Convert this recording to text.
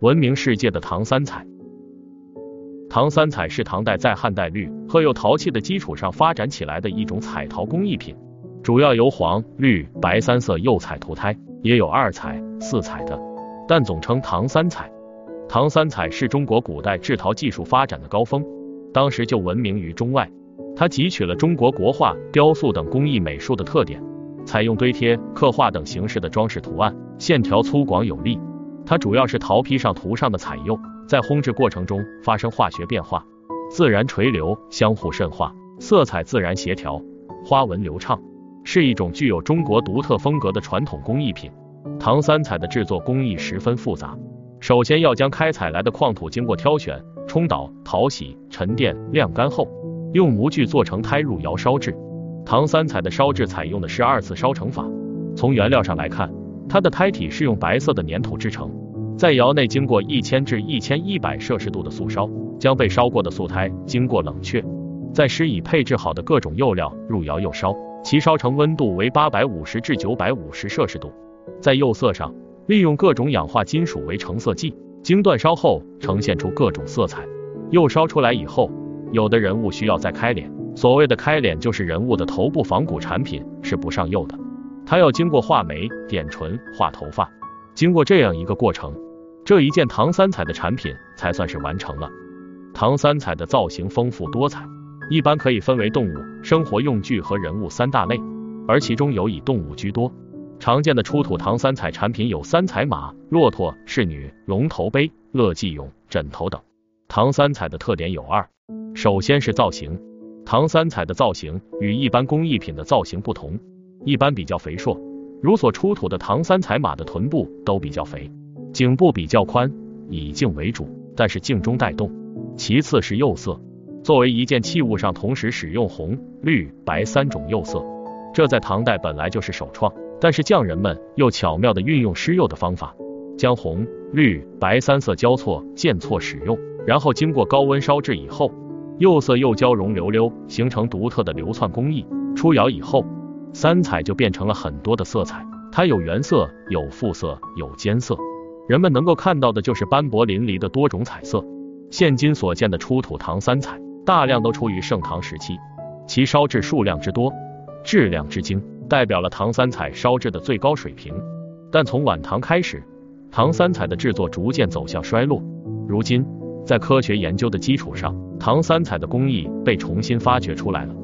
闻名世界的唐三彩。唐三彩是唐代在汉代绿、褐釉陶器的基础上发展起来的一种彩陶工艺品，主要由黄、绿、白三色釉彩涂胎，也有二彩、四彩的，但总称唐三彩。唐三彩是中国古代制陶技术发展的高峰，当时就闻名于中外。它汲取了中国国画、雕塑等工艺美术的特点，采用堆贴、刻画等形式的装饰图案，线条粗犷有力。它主要是陶坯上涂上的彩釉。在烘制过程中发生化学变化，自然垂流，相互渗化，色彩自然协调，花纹流畅，是一种具有中国独特风格的传统工艺品。唐三彩的制作工艺十分复杂，首先要将开采来的矿土经过挑选、冲捣、淘洗、沉淀、晾干后，用模具做成胎入窑烧制。唐三彩的烧制采用的是二次烧成法。从原料上来看，它的胎体是用白色的粘土制成。在窑内经过一千至一千一百摄氏度的速烧，将被烧过的素胎经过冷却，再施以配置好的各种釉料入窑釉烧，其烧成温度为八百五十至九百五十摄氏度。在釉色上，利用各种氧化金属为成色剂，经煅烧后呈现出各种色彩。釉烧出来以后，有的人物需要再开脸，所谓的开脸就是人物的头部仿古产品是不上釉的，它要经过画眉、点唇、画头发，经过这样一个过程。这一件唐三彩的产品才算是完成了。唐三彩的造型丰富多彩，一般可以分为动物、生活用具和人物三大类，而其中有以动物居多。常见的出土唐三彩产品有三彩马、骆驼、仕女、龙头杯、乐济俑、枕头等。唐三彩的特点有二，首先是造型。唐三彩的造型与一般工艺品的造型不同，一般比较肥硕，如所出土的唐三彩马的臀部都比较肥。颈部比较宽，以颈为主，但是颈中带动。其次是釉色，作为一件器物上同时使用红、绿、白三种釉色，这在唐代本来就是首创。但是匠人们又巧妙的运用施釉的方法，将红、绿、白三色交错间错使用，然后经过高温烧制以后，釉色又交融流溜，形成独特的流窜工艺。出窑以后，三彩就变成了很多的色彩，它有原色，有复色，有间色。人们能够看到的就是斑驳淋漓的多种彩色。现今所见的出土唐三彩，大量都出于盛唐时期，其烧制数量之多，质量之精，代表了唐三彩烧制的最高水平。但从晚唐开始，唐三彩的制作逐渐走向衰落。如今，在科学研究的基础上，唐三彩的工艺被重新发掘出来了。